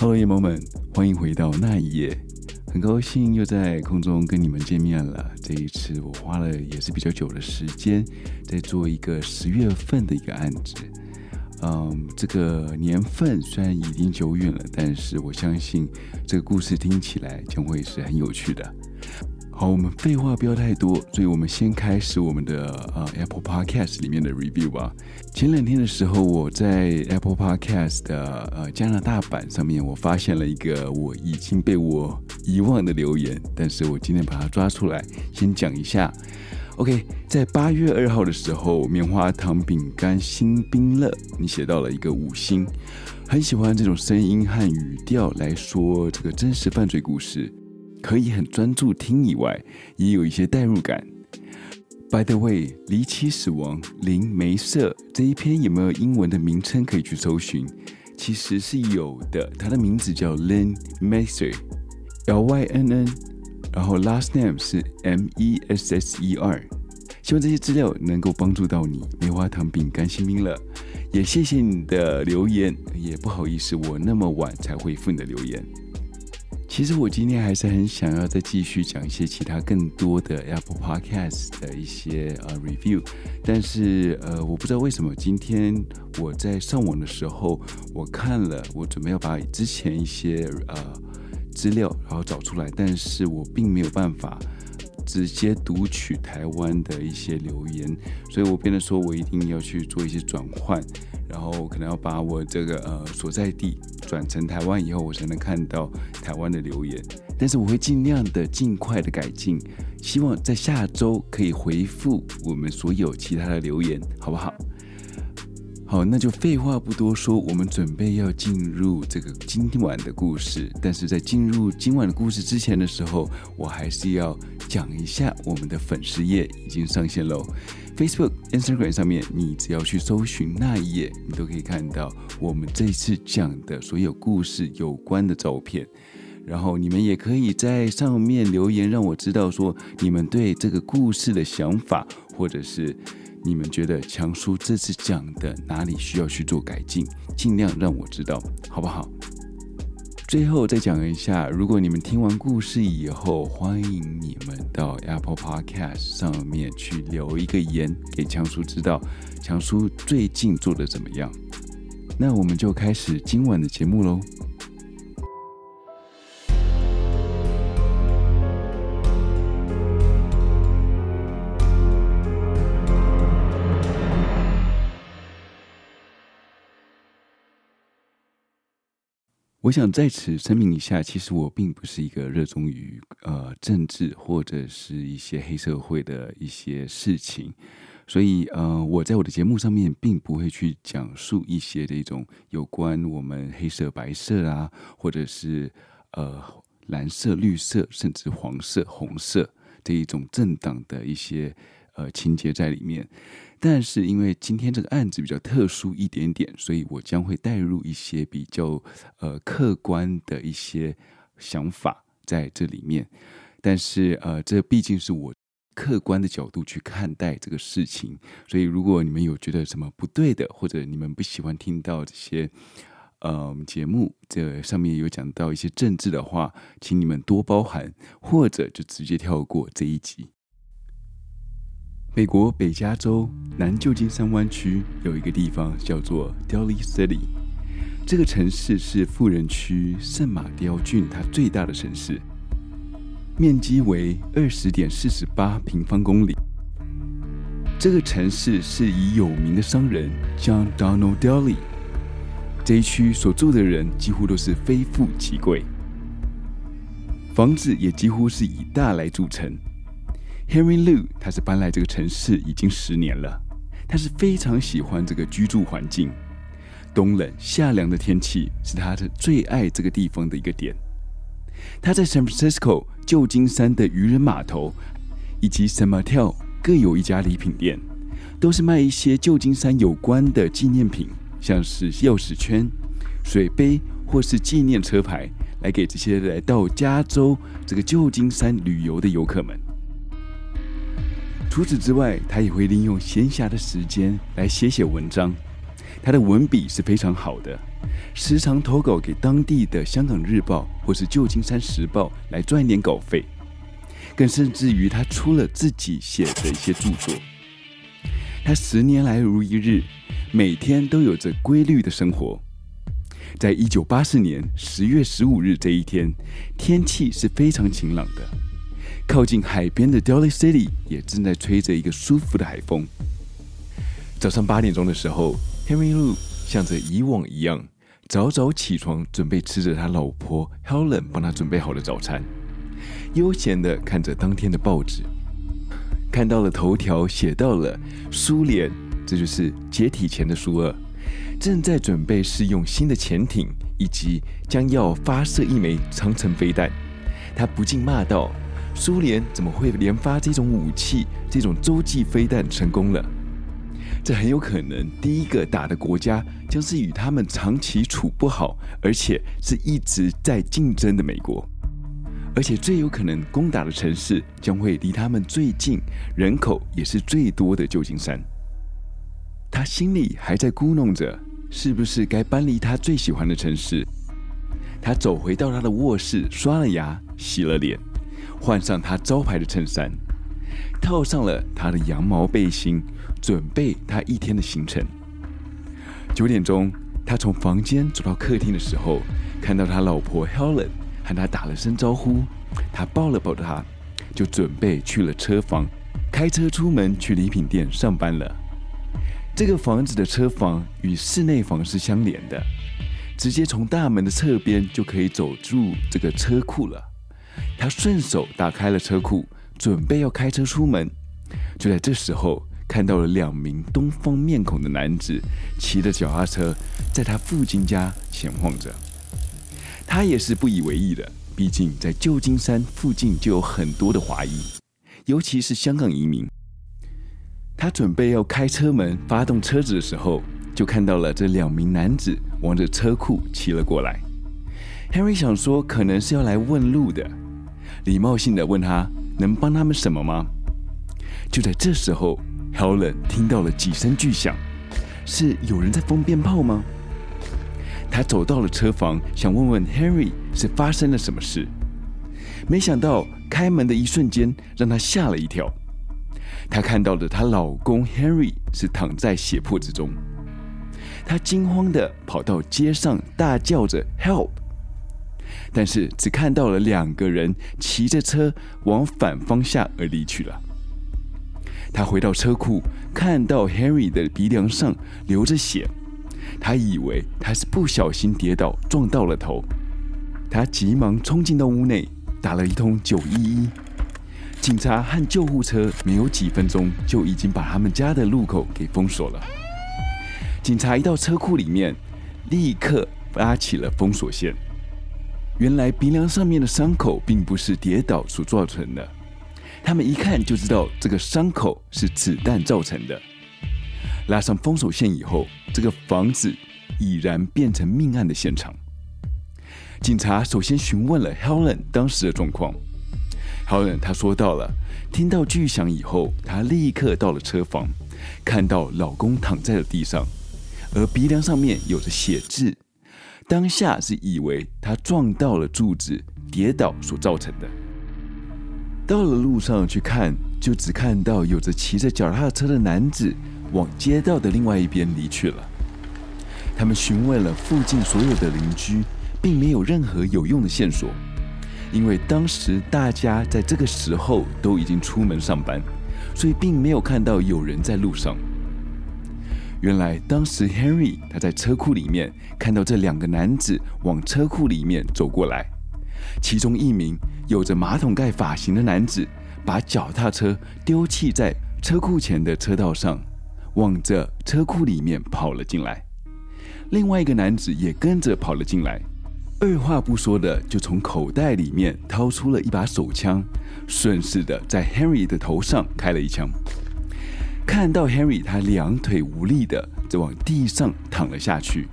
Hello，夜猫们，欢迎回到那一夜。很高兴又在空中跟你们见面了。这一次我花了也是比较久的时间，在做一个十月份的一个案子。嗯，这个年份虽然已经久远了，但是我相信这个故事听起来将会是很有趣的。好，我们废话不要太多，所以我们先开始我们的呃 Apple Podcast 里面的 review 吧。前两天的时候，我在 Apple Podcast 的呃加拿大版上面，我发现了一个我已经被我遗忘的留言，但是我今天把它抓出来，先讲一下。OK，在八月二号的时候，棉花糖饼干新冰乐，你写到了一个五星，很喜欢这种声音和语调来说这个真实犯罪故事。可以很专注听以外，也有一些代入感。By the way，离奇死亡林梅瑟这一篇有没有英文的名称可以去搜寻？其实是有的，它的名字叫 Lynn Messer，L Y N N，然后 last name 是 M E S S E R。希望这些资料能够帮助到你。棉花糖饼干新冰乐，也谢谢你的留言，也不好意思我那么晚才回复你的留言。其实我今天还是很想要再继续讲一些其他更多的 Apple Podcast 的一些呃 review，但是呃我不知道为什么今天我在上网的时候，我看了，我准备要把之前一些呃资料然后找出来，但是我并没有办法直接读取台湾的一些留言，所以我变得说我一定要去做一些转换。然后可能要把我这个呃所在地转成台湾以后，我才能看到台湾的留言。但是我会尽量的尽快的改进，希望在下周可以回复我们所有其他的留言，好不好？好，那就废话不多说，我们准备要进入这个今晚的故事。但是在进入今晚的故事之前的时候，我还是要讲一下我们的粉丝页已经上线喽。Facebook、Instagram 上面，你只要去搜寻那一页，你都可以看到我们这次讲的所有故事有关的照片。然后你们也可以在上面留言，让我知道说你们对这个故事的想法，或者是你们觉得强叔这次讲的哪里需要去做改进，尽量让我知道，好不好？最后再讲一下，如果你们听完故事以后，欢迎你们到 Apple Podcast 上面去留一个言，给强叔知道强叔最近做的怎么样。那我们就开始今晚的节目喽。我想在此声明一下，其实我并不是一个热衷于呃政治或者是一些黑社会的一些事情，所以呃我在我的节目上面并不会去讲述一些这种有关我们黑色、白色啊，或者是呃蓝色、绿色，甚至黄色、红色这一种政党的一些呃情节在里面。但是因为今天这个案子比较特殊一点点，所以我将会带入一些比较呃客观的一些想法在这里面。但是呃，这毕竟是我客观的角度去看待这个事情，所以如果你们有觉得什么不对的，或者你们不喜欢听到这些呃节目这上面有讲到一些政治的话，请你们多包涵，或者就直接跳过这一集。美国北加州南旧金山湾区有一个地方叫做 Daly City，这个城市是富人区圣马刁郡它最大的城市，面积为二十点四十八平方公里。这个城市是以有名的商人 John Donald Daly 这一区所住的人几乎都是非富即贵，房子也几乎是以大来著称。Henry Lu，他是搬来这个城市已经十年了，他是非常喜欢这个居住环境，冬冷夏凉的天气是他的最爱这个地方的一个点。他在 San Francisco 旧金山的渔人码头以及 San Mateo 各有一家礼品店，都是卖一些旧金山有关的纪念品，像是钥匙圈、水杯或是纪念车牌，来给这些来到加州这个旧金山旅游的游客们。除此之外，他也会利用闲暇的时间来写写文章。他的文笔是非常好的，时常投稿给当地的《香港日报》或是《旧金山时报》来赚一点稿费，更甚至于他出了自己写的一些著作。他十年来如一日，每天都有着规律的生活。在一九八四年十月十五日这一天，天气是非常晴朗的，靠近海边的 Daly City 也正在吹着一个舒服的海风。早上八点钟的时候，Henry Lu 像着以往一样，早早起床，准备吃着他老婆 Helen 帮他准备好的早餐，悠闲的看着当天的报纸。看到了头条，写到了苏联，这就是解体前的苏俄，正在准备试用新的潜艇，以及将要发射一枚长城飞弹。他不禁骂道：“苏联怎么会研发这种武器？这种洲际飞弹成功了，这很有可能第一个打的国家将是与他们长期处不好，而且是一直在竞争的美国。”而且最有可能攻打的城市将会离他们最近，人口也是最多的旧金山。他心里还在咕哝着，是不是该搬离他最喜欢的城市？他走回到他的卧室，刷了牙，洗了脸，换上他招牌的衬衫，套上了他的羊毛背心，准备他一天的行程。九点钟，他从房间走到客厅的时候，看到他老婆 Helen。和他打了声招呼，他抱了抱他，就准备去了车房，开车出门去礼品店上班了。这个房子的车房与室内房是相连的，直接从大门的侧边就可以走入这个车库了。他顺手打开了车库，准备要开车出门，就在这时候看到了两名东方面孔的男子骑着脚踏车在他父亲家闲晃着。他也是不以为意的，毕竟在旧金山附近就有很多的华裔，尤其是香港移民。他准备要开车门、发动车子的时候，就看到了这两名男子往着车库骑了过来。Henry 想说，可能是要来问路的，礼貌性的问他能帮他们什么吗？就在这时候，Helen 听到了几声巨响，是有人在放鞭炮吗？他走到了车房，想问问 Henry 是发生了什么事。没想到开门的一瞬间，让他吓了一跳。他看到了她老公 Henry 是躺在血泊之中。他惊慌的跑到街上，大叫着 “Help”，但是只看到了两个人骑着车往反方向而离去了。他回到车库，看到 Harry 的鼻梁上流着血。他以为他是不小心跌倒撞到了头，他急忙冲进到屋内，打了一通九一一。警察和救护车没有几分钟就已经把他们家的路口给封锁了。警察一到车库里面，立刻拉起了封锁线。原来鼻梁上面的伤口并不是跌倒所造成的，他们一看就知道这个伤口是子弹造成的。拉上封锁线以后，这个房子已然变成命案的现场。警察首先询问了 Helen 当时的状况。Helen 她说到了，听到巨响以后，她立刻到了车房，看到老公躺在了地上，而鼻梁上面有着血渍。当下是以为他撞到了柱子，跌倒所造成的。到了路上去看，就只看到有着骑着脚踏车的男子。往街道的另外一边离去了。他们询问了附近所有的邻居，并没有任何有用的线索，因为当时大家在这个时候都已经出门上班，所以并没有看到有人在路上。原来当时 Henry 他在车库里面看到这两个男子往车库里面走过来，其中一名有着马桶盖发型的男子把脚踏车丢弃在车库前的车道上。往着车库里面跑了进来，另外一个男子也跟着跑了进来，二话不说的就从口袋里面掏出了一把手枪，顺势的在 Henry 的头上开了一枪。看到 Henry 他两腿无力的就往地上躺了下去，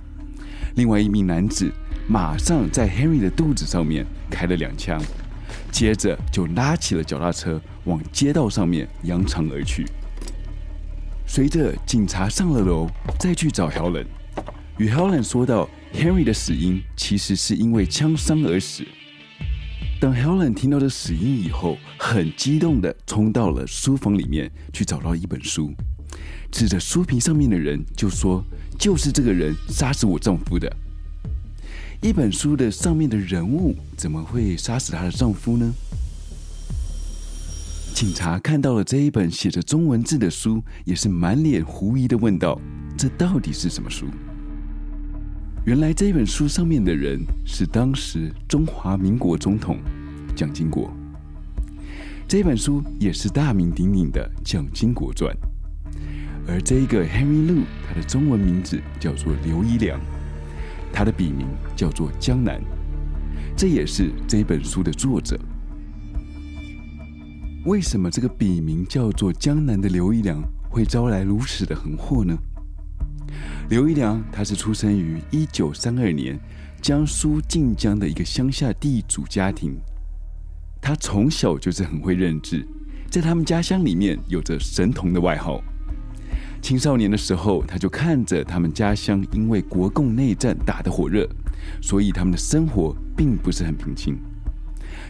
另外一名男子马上在 Henry 的肚子上面开了两枪，接着就拉起了脚踏车往街道上面扬长而去。随着警察上了楼，再去找 Helen，与 Helen 说到 Henry 的死因其实是因为枪伤而死。当 Helen 听到这死因以后，很激动的冲到了书房里面去找到一本书，指着书皮上面的人就说：“就是这个人杀死我丈夫的。”一本书的上面的人物怎么会杀死她的丈夫呢？警察看到了这一本写着中文字的书，也是满脸狐疑的问道：“这到底是什么书？”原来这本书上面的人是当时中华民国总统蒋经国，这本书也是大名鼎鼎的《蒋经国传》，而这一个 Henry Lu，他的中文名字叫做刘一良，他的笔名叫做江南，这也是这本书的作者。为什么这个笔名叫做江南的刘一良会招来如此的横祸呢？刘一良，他是出生于一九三二年江苏晋江的一个乡下地主家庭。他从小就是很会认字，在他们家乡里面有着神童的外号。青少年的时候，他就看着他们家乡因为国共内战打得火热，所以他们的生活并不是很平静。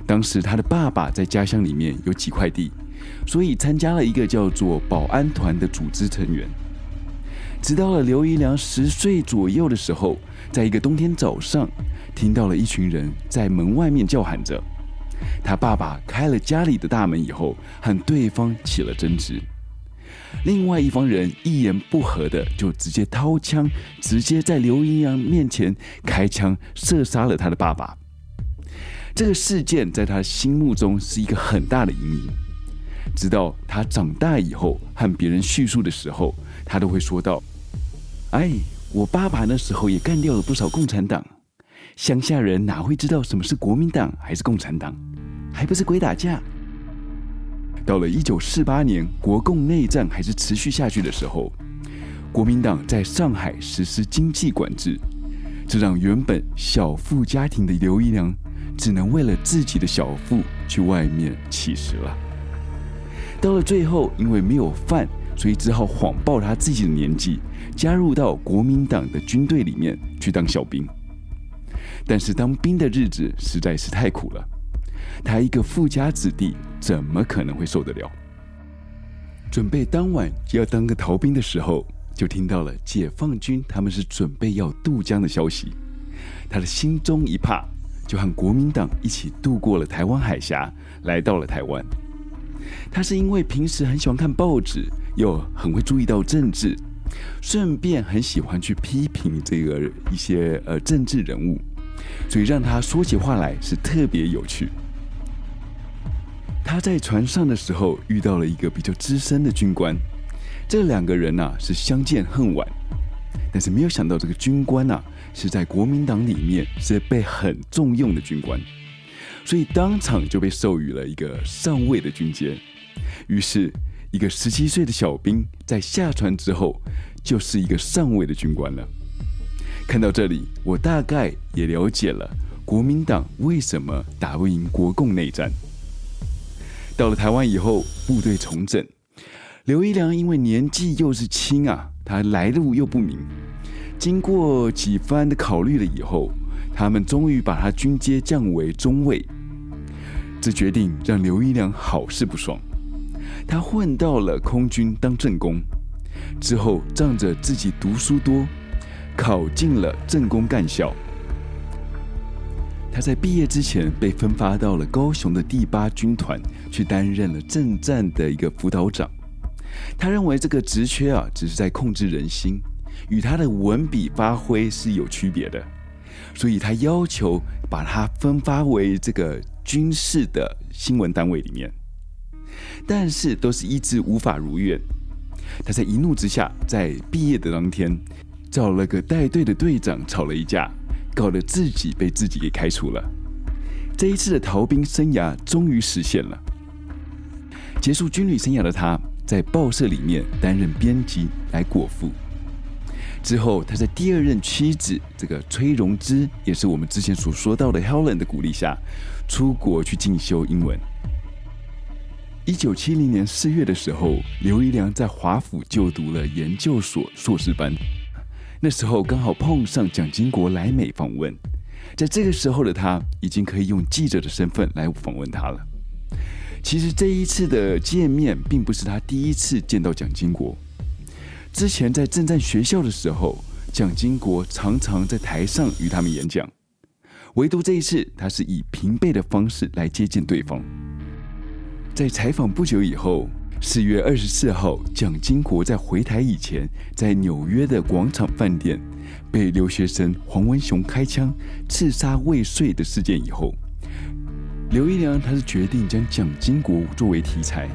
当时他的爸爸在家乡里面有几块地，所以参加了一个叫做保安团的组织成员。直到了刘一良十岁左右的时候，在一个冬天早上，听到了一群人在门外面叫喊着。他爸爸开了家里的大门以后，和对方起了争执。另外一方人一言不合的就直接掏枪，直接在刘一良面前开枪射杀了他的爸爸。这个事件在他心目中是一个很大的阴影。直到他长大以后和别人叙述的时候，他都会说道。哎，我爸爸那时候也干掉了不少共产党，乡下人哪会知道什么是国民党还是共产党，还不是鬼打架。到了一九四八年，国共内战还是持续下去的时候，国民党在上海实施经济管制，这让原本小富家庭的刘姨娘只能为了自己的小富去外面乞食了。到了最后，因为没有饭。所以只好谎报他自己的年纪，加入到国民党的军队里面去当小兵。但是当兵的日子实在是太苦了，他一个富家子弟怎么可能会受得了？准备当晚要当个逃兵的时候，就听到了解放军他们是准备要渡江的消息，他的心中一怕，就和国民党一起渡过了台湾海峡，来到了台湾。他是因为平时很喜欢看报纸。又很会注意到政治，顺便很喜欢去批评这个一些呃政治人物，所以让他说起话来是特别有趣。他在船上的时候遇到了一个比较资深的军官，这两个人呐、是相见恨晚，但是没有想到这个军官呐、啊、是在国民党里面是被很重用的军官，所以当场就被授予了一个上尉的军阶，于是。一个十七岁的小兵在下船之后，就是一个上尉的军官了。看到这里，我大概也了解了国民党为什么打不赢国共内战。到了台湾以后，部队重整，刘一良因为年纪又是轻啊，他来路又不明，经过几番的考虑了以后，他们终于把他军阶降为中尉。这决定让刘一良好事不爽。他混到了空军当正工，之后仗着自己读书多，考进了政工干校。他在毕业之前被分发到了高雄的第八军团，去担任了政战的一个辅导长。他认为这个职缺啊，只是在控制人心，与他的文笔发挥是有区别的，所以他要求把他分发为这个军事的新闻单位里面。但是都是一直无法如愿。他在一怒之下，在毕业的当天，找了个带队的队长吵了一架，搞得自己被自己给开除了。这一次的逃兵生涯终于实现了。结束军旅生涯的他，在报社里面担任编辑来果腹。之后，他在第二任妻子这个崔荣芝，也是我们之前所说到的 Helen 的鼓励下，出国去进修英文。一九七零年四月的时候，刘一良在华府就读了研究所硕士班。那时候刚好碰上蒋经国来美访问，在这个时候的他已经可以用记者的身份来访问他了。其实这一次的见面并不是他第一次见到蒋经国，之前在政战学校的时候，蒋经国常常在台上与他们演讲，唯独这一次他是以平辈的方式来接见对方。在采访不久以后，四月二十四号，蒋经国在回台以前，在纽约的广场饭店被留学生黄文雄开枪刺杀未遂的事件以后，刘一良他是决定将蒋经国作为题材，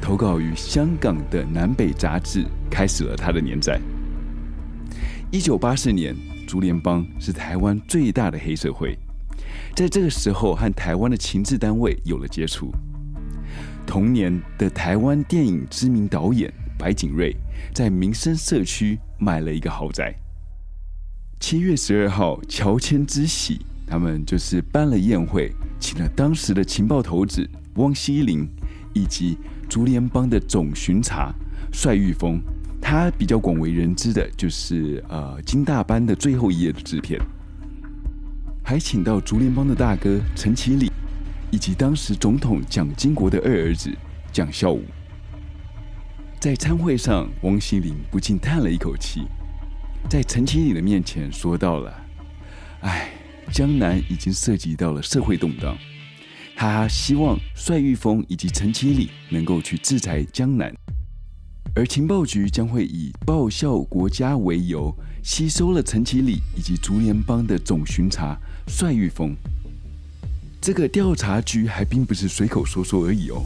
投稿于香港的南北杂志，开始了他的连载。一九八四年，竹联帮是台湾最大的黑社会，在这个时候和台湾的情治单位有了接触。同年的台湾电影知名导演白景瑞在民生社区买了一个豪宅。七月十二号，乔迁之喜，他们就是办了宴会，请了当时的情报头子汪希林，以及竹联帮的总巡查帅玉峰。他比较广为人知的就是呃金大班的最后一页的制片，还请到竹联帮的大哥陈其礼。以及当时总统蒋经国的二儿子蒋孝武，在餐会上，汪希林不禁叹了一口气，在陈其礼的面前说到了：“哎，江南已经涉及到了社会动荡，他希望帅玉峰以及陈其礼能够去制裁江南，而情报局将会以报效国家为由，吸收了陈其礼以及竹联帮的总巡查帅玉峰。”这个调查局还并不是随口说说而已哦，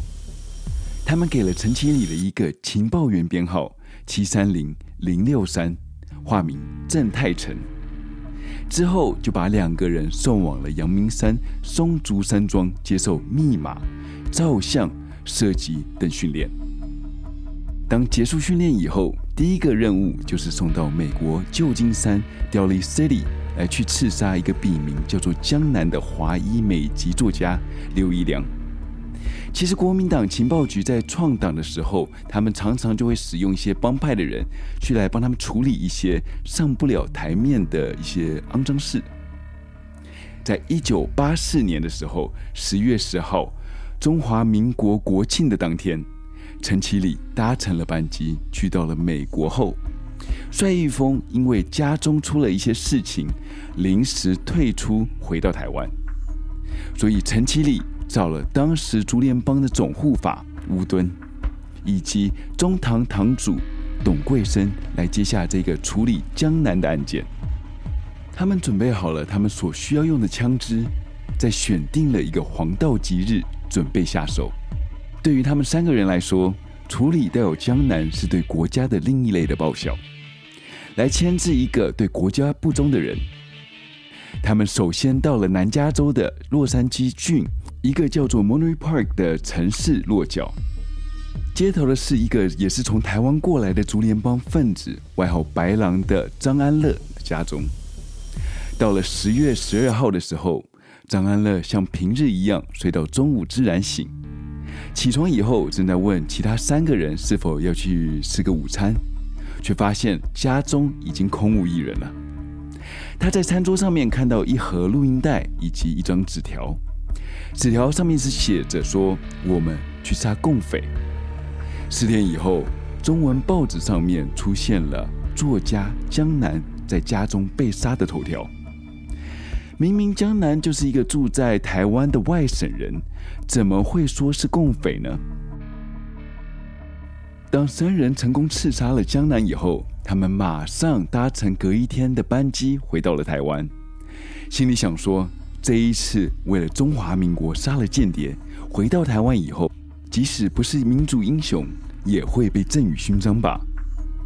他们给了陈其礼的一个情报员编号七三零零六三，化名郑泰成，之后就把两个人送往了阳明山松竹山庄接受密码、照相、射击等训练。当结束训练以后，第一个任务就是送到美国旧金山 Daly City。来去刺杀一个笔名叫做江南的华裔美籍作家刘一良。其实国民党情报局在创党的时候，他们常常就会使用一些帮派的人去来帮他们处理一些上不了台面的一些肮脏事。在一九八四年的时候，十月十号，中华民国国庆的当天，陈其礼搭乘了班机去到了美国后。帅玉峰因为家中出了一些事情，临时退出，回到台湾。所以陈其礼找了当时竹联帮的总护法吴敦，以及中堂堂主董桂生来接下这个处理江南的案件。他们准备好了他们所需要用的枪支，在选定了一个黄道吉日，准备下手。对于他们三个人来说，处理带有江南是对国家的另一类的报效。来牵制一个对国家不忠的人。他们首先到了南加州的洛杉矶郡一个叫做 Monterey Park 的城市落脚。接头的是一个也是从台湾过来的竹联帮分子，外号白狼的张安乐家中。到了十月十二号的时候，张安乐像平日一样睡到中午自然醒。起床以后，正在问其他三个人是否要去吃个午餐。却发现家中已经空无一人了。他在餐桌上面看到一盒录音带以及一张纸条，纸条上面是写着说：“我们去杀共匪。”四天以后，中文报纸上面出现了作家江南在家中被杀的头条。明明江南就是一个住在台湾的外省人，怎么会说是共匪呢？当三人成功刺杀了江南以后，他们马上搭乘隔一天的班机回到了台湾，心里想说：这一次为了中华民国杀了间谍，回到台湾以后，即使不是民族英雄，也会被赠予勋章吧。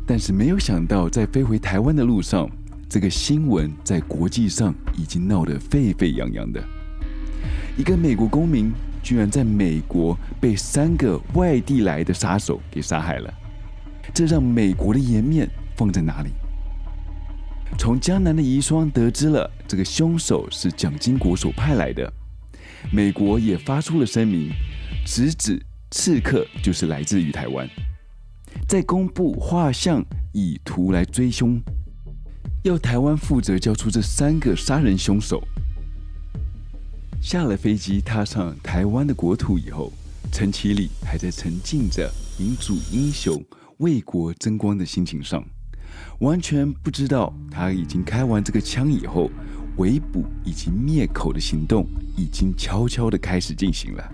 但是没有想到，在飞回台湾的路上，这个新闻在国际上已经闹得沸沸扬扬的，一个美国公民。居然在美国被三个外地来的杀手给杀害了，这让美国的颜面放在哪里？从江南的遗孀得知了这个凶手是蒋经国所派来的，美国也发出了声明，直指刺客就是来自于台湾，在公布画像以图来追凶。要台湾负责交出这三个杀人凶手。下了飞机，踏上台湾的国土以后，陈其礼还在沉浸着民主英雄为国争光的心情上，完全不知道他已经开完这个枪以后，围捕以及灭口的行动已经悄悄的开始进行了。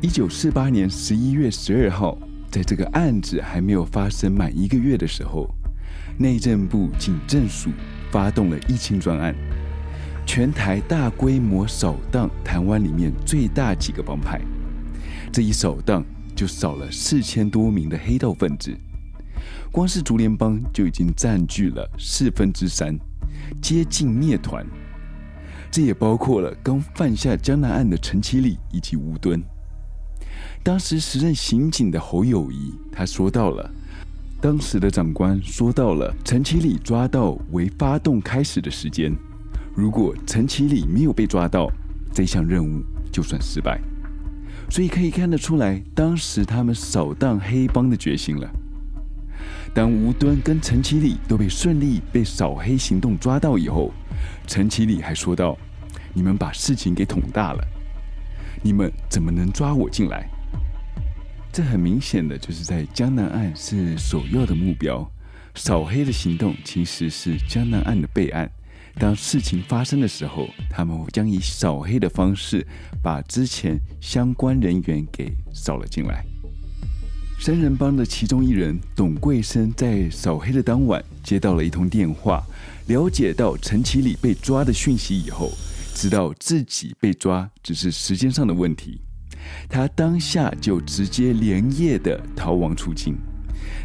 一九四八年十一月十二号，在这个案子还没有发生满一个月的时候，内政部警政署发动了一清专案，全台大规模扫荡台湾里面最大几个帮派。这一扫荡就扫了四千多名的黑道分子，光是竹联帮就已经占据了四分之三，接近灭团。这也包括了刚犯下江南案的陈其礼以及吴敦。当时时任刑警的侯友谊他说到了，当时的长官说到了陈其礼抓到为发动开始的时间，如果陈其礼没有被抓到，这项任务就算失败。所以可以看得出来，当时他们扫荡黑帮的决心了。当吴敦跟陈其礼都被顺利被扫黑行动抓到以后，陈其礼还说道：“你们把事情给捅大了，你们怎么能抓我进来？”这很明显的就是在江南岸是首要的目标，扫黑的行动其实是江南岸的备案。当事情发生的时候，他们将以扫黑的方式把之前相关人员给扫了进来。三人帮的其中一人董桂生在扫黑的当晚接到了一通电话，了解到陈其礼被抓的讯息以后，知道自己被抓只是时间上的问题，他当下就直接连夜的逃亡出境。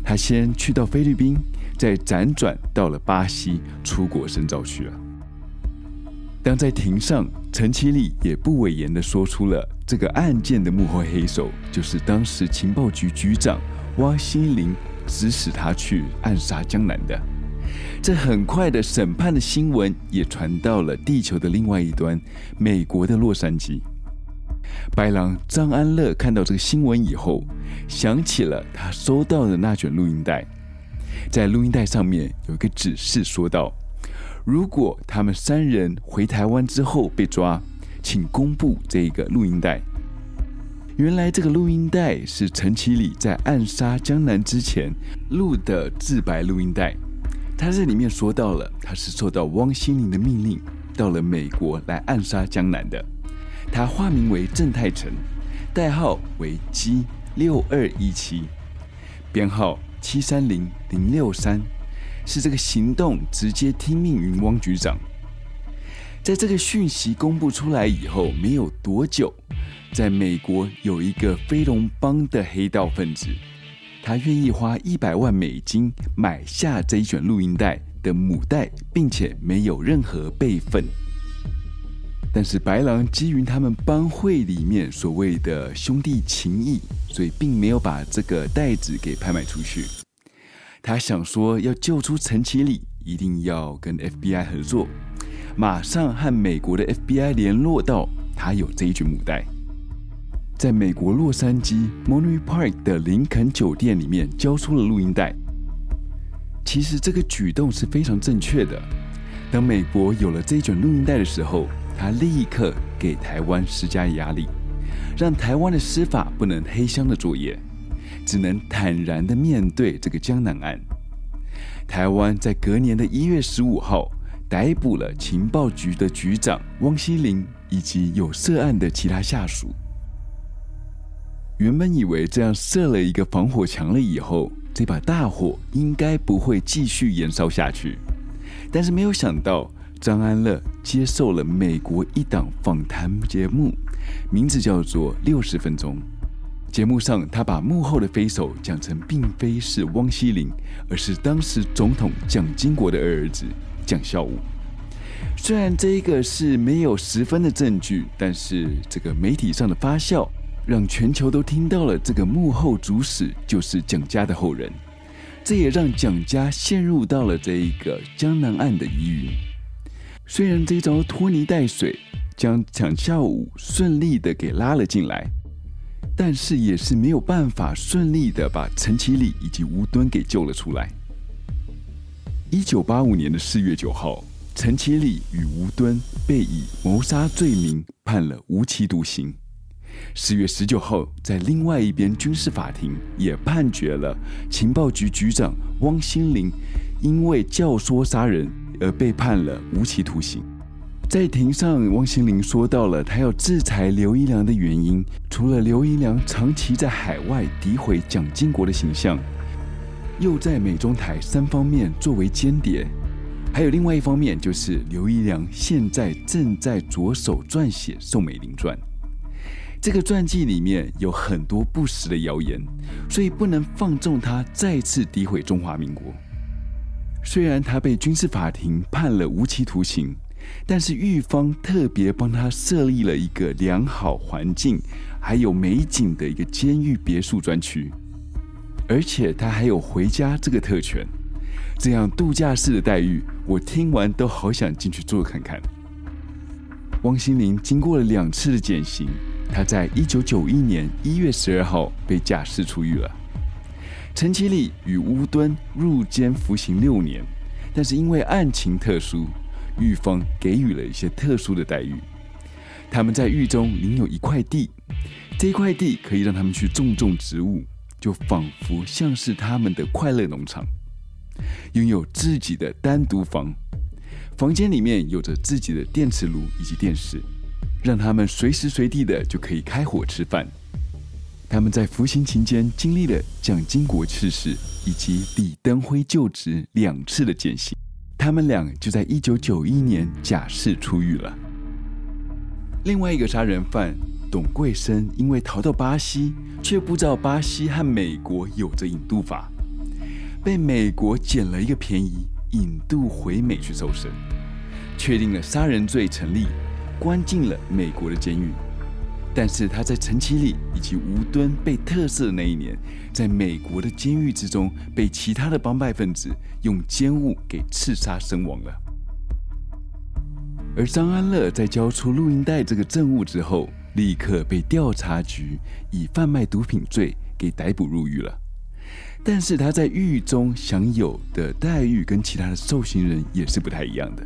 他先去到菲律宾。再辗转到了巴西，出国深造去了。当在庭上，陈其礼也不讳言的说出了这个案件的幕后黑手，就是当时情报局局长汪希玲指使他去暗杀江南的。这很快的审判的新闻也传到了地球的另外一端，美国的洛杉矶。白狼张安乐看到这个新闻以后，想起了他收到的那卷录音带。在录音带上面有一个指示，说道：“如果他们三人回台湾之后被抓，请公布这个录音带。”原来这个录音带是陈其礼在暗杀江南之前录的自白录音带。他在里面说到了，他是受到汪心凌的命令到了美国来暗杀江南的。他化名为郑泰成，代号为 G 六二一七，编号。七三零零六三是这个行动直接听命于汪局长。在这个讯息公布出来以后，没有多久，在美国有一个飞龙帮的黑道分子，他愿意花一百万美金买下这一卷录音带的母带，并且没有任何备份。但是白狼基于他们帮会里面所谓的兄弟情谊，所以并没有把这个袋子给拍卖出去。他想说要救出陈其礼，一定要跟 FBI 合作，马上和美国的 FBI 联络到他有这一卷母带，在美国洛杉矶 Monterey Park 的林肯酒店里面交出了录音带。其实这个举动是非常正确的。当美国有了这一卷录音带的时候，他立刻给台湾施加压力，让台湾的司法不能黑箱的作业，只能坦然的面对这个江南案。台湾在隔年的一月十五号逮捕了情报局的局长汪希玲以及有涉案的其他下属。原本以为这样设了一个防火墙了以后，这把大火应该不会继续延烧下去，但是没有想到。张安乐接受了美国一档访谈节目，名字叫做《六十分钟》。节目上，他把幕后的飞手讲成并非是汪希玲，而是当时总统蒋经国的二儿子蒋孝武。虽然这一个是没有十分的证据，但是这个媒体上的发酵，让全球都听到了这个幕后主使就是蒋家的后人。这也让蒋家陷入到了这一个江南案的疑云。虽然这招拖泥带水，将蒋孝武顺利的给拉了进来，但是也是没有办法顺利的把陈其礼以及吴敦给救了出来。一九八五年的四月九号，陈其礼与吴敦被以谋杀罪名判了无期徒刑。四月十九号，在另外一边军事法庭也判决了情报局局长汪新林，因为教唆杀人而被判了无期徒刑。在庭上，汪新林说到了他要制裁刘一良的原因，除了刘一良长期在海外诋毁蒋经国的形象，又在美中台三方面作为间谍，还有另外一方面就是刘一良现在正在着手撰写《宋美龄传》，这个传记里面有很多不实的谣言，所以不能放纵他再次诋毁中华民国。虽然他被军事法庭判了无期徒刑。但是狱方特别帮他设立了一个良好环境，还有美景的一个监狱别墅专区，而且他还有回家这个特权，这样度假式的待遇，我听完都好想进去坐看看。汪新林经过了两次的减刑，他在一九九一年一月十二号被假释出狱了。陈其礼与乌敦入监服刑六年，但是因为案情特殊。狱方给予了一些特殊的待遇，他们在狱中领有一块地，这一块地可以让他们去种种植物，就仿佛像是他们的快乐农场。拥有自己的单独房，房间里面有着自己的电磁炉以及电视，让他们随时随地的就可以开火吃饭。他们在服刑期间经历了蒋经国去世以及李登辉就职两次的减刑。他们俩就在一九九一年假释出狱了。另外一个杀人犯董桂生因为逃到巴西，却不知道巴西和美国有着引渡法，被美国捡了一个便宜，引渡回美去受审，确定了杀人罪成立，关进了美国的监狱。但是他在陈其礼以及吴敦被特赦那一年，在美国的监狱之中，被其他的帮派分子用奸物给刺杀身亡了。而张安乐在交出录音带这个证物之后，立刻被调查局以贩卖毒品罪给逮捕入狱了。但是他在狱中享有的待遇跟其他的受刑人也是不太一样的。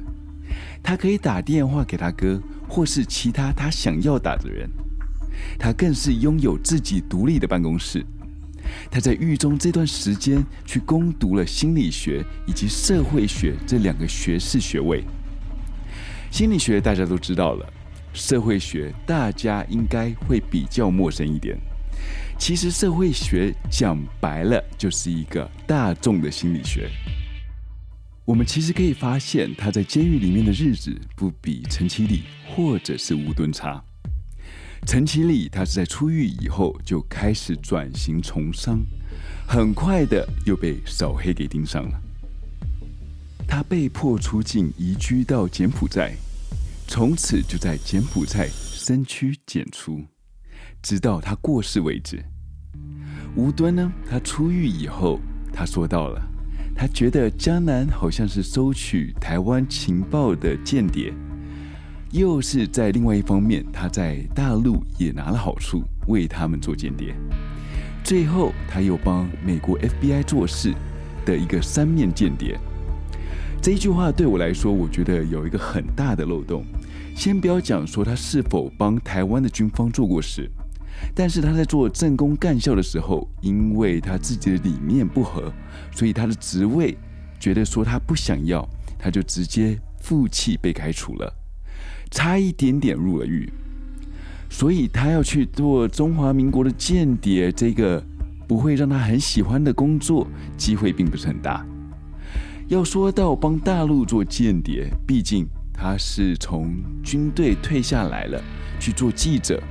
他可以打电话给他哥，或是其他他想要打的人。他更是拥有自己独立的办公室。他在狱中这段时间去攻读了心理学以及社会学这两个学士学位。心理学大家都知道了，社会学大家应该会比较陌生一点。其实社会学讲白了就是一个大众的心理学。我们其实可以发现，他在监狱里面的日子不比陈其礼或者是吴敦差。陈其礼，他是在出狱以后就开始转型从商，很快的又被扫黑给盯上了。他被迫出境，移居到柬埔寨，从此就在柬埔寨深居简出，直到他过世为止。吴敦呢，他出狱以后，他说到了，他觉得江南好像是收取台湾情报的间谍。又是在另外一方面，他在大陆也拿了好处，为他们做间谍。最后，他又帮美国 FBI 做事的一个三面间谍。这一句话对我来说，我觉得有一个很大的漏洞。先不要讲说他是否帮台湾的军方做过事，但是他在做政工干校的时候，因为他自己的理念不合，所以他的职位觉得说他不想要，他就直接负气被开除了。差一点点入了狱，所以他要去做中华民国的间谍，这个不会让他很喜欢的工作，机会并不是很大。要说到帮大陆做间谍，毕竟他是从军队退下来了，去做记者，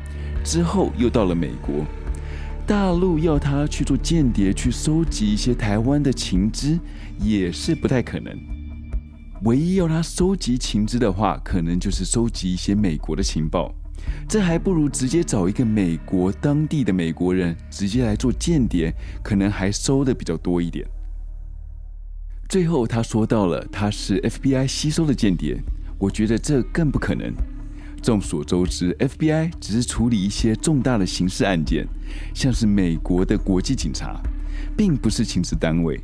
之后又到了美国，大陆要他去做间谍，去收集一些台湾的情资，也是不太可能。唯一要他收集情资的话，可能就是收集一些美国的情报，这还不如直接找一个美国当地的美国人直接来做间谍，可能还收的比较多一点。最后他说到了他是 FBI 吸收的间谍，我觉得这更不可能。众所周知，FBI 只是处理一些重大的刑事案件，像是美国的国际警察，并不是情治单位。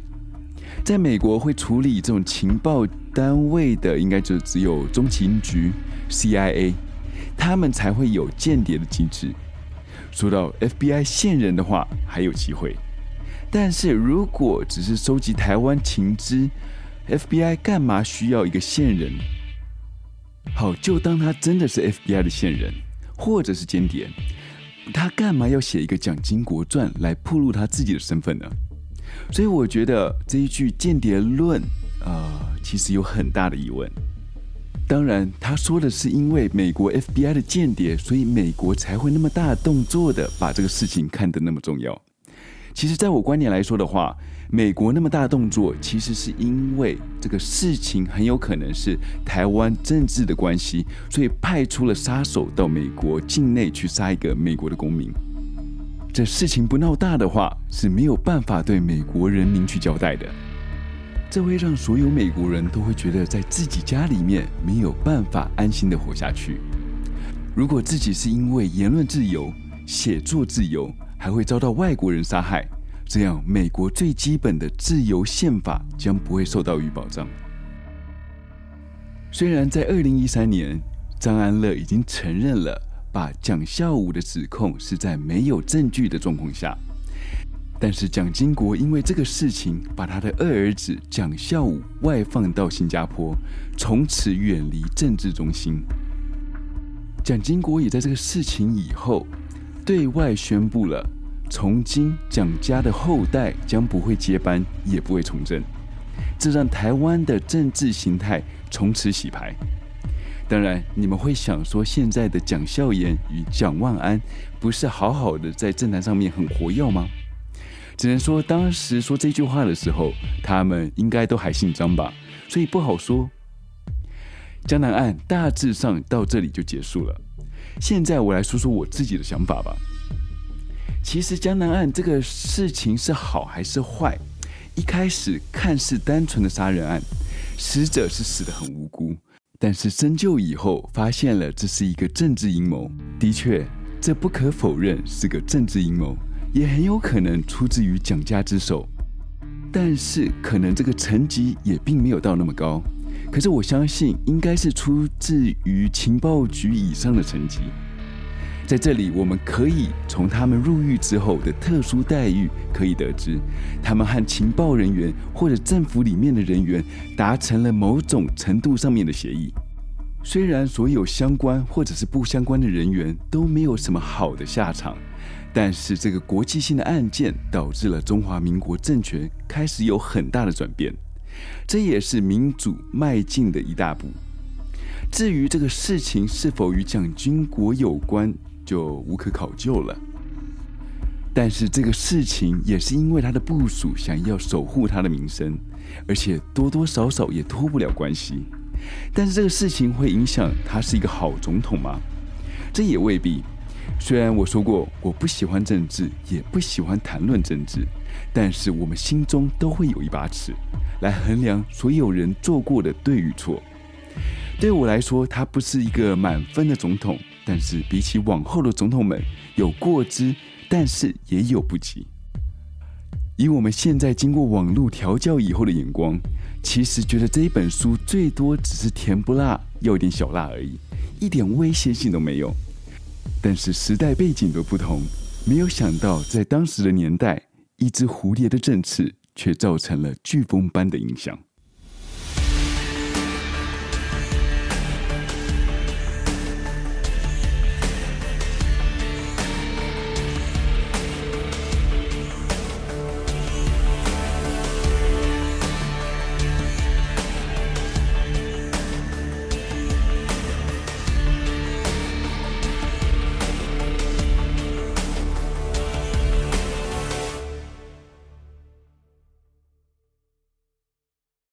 在美国会处理这种情报单位的，应该就只有中情局 （CIA），他们才会有间谍的机制。说到 FBI 线人的话，还有机会。但是如果只是收集台湾情资，FBI 干嘛需要一个线人？好，就当他真的是 FBI 的线人，或者是间谍，他干嘛要写一个蒋经国传来暴露他自己的身份呢？所以我觉得这一句间谍论，呃，其实有很大的疑问。当然，他说的是因为美国 FBI 的间谍，所以美国才会那么大动作的把这个事情看得那么重要。其实，在我观点来说的话，美国那么大动作，其实是因为这个事情很有可能是台湾政治的关系，所以派出了杀手到美国境内去杀一个美国的公民。这事情不闹大的话，是没有办法对美国人民去交代的。这会让所有美国人都会觉得在自己家里面没有办法安心的活下去。如果自己是因为言论自由、写作自由，还会遭到外国人杀害，这样美国最基本的自由宪法将不会受到于保障。虽然在二零一三年，张安乐已经承认了把蒋孝武的指控是在没有证据的状况下，但是蒋经国因为这个事情，把他的二儿子蒋孝武外放到新加坡，从此远离政治中心。蒋经国也在这个事情以后，对外宣布了，从今蒋家的后代将不会接班，也不会从政。这让台湾的政治形态从此洗牌。当然，你们会想说，现在的蒋孝严与蒋万安不是好好的在政坛上面很活跃吗？只能说，当时说这句话的时候，他们应该都还姓张吧，所以不好说。江南案大致上到这里就结束了。现在我来说说我自己的想法吧。其实江南案这个事情是好还是坏？一开始看似单纯的杀人案，死者是死得很无辜，但是深究以后发现了这是一个政治阴谋。的确，这不可否认是个政治阴谋，也很有可能出自于蒋家之手。但是可能这个层级也并没有到那么高。可是我相信，应该是出自于情报局以上的层级。在这里，我们可以从他们入狱之后的特殊待遇可以得知，他们和情报人员或者政府里面的人员达成了某种程度上面的协议。虽然所有相关或者是不相关的人员都没有什么好的下场，但是这个国际性的案件导致了中华民国政权开始有很大的转变。这也是民主迈进的一大步。至于这个事情是否与蒋经国有关，就无可考究了。但是这个事情也是因为他的部属想要守护他的名声，而且多多少少也脱不了关系。但是这个事情会影响他是一个好总统吗？这也未必。虽然我说过我不喜欢政治，也不喜欢谈论政治，但是我们心中都会有一把尺。来衡量所有人做过的对与错。对我来说，他不是一个满分的总统，但是比起往后的总统们，有过之，但是也有不及。以我们现在经过网络调教以后的眼光，其实觉得这一本书最多只是甜不辣，要点小辣而已，一点威胁性都没有。但是时代背景的不同，没有想到在当时的年代，一只蝴蝶的振翅。却造成了飓风般的影响。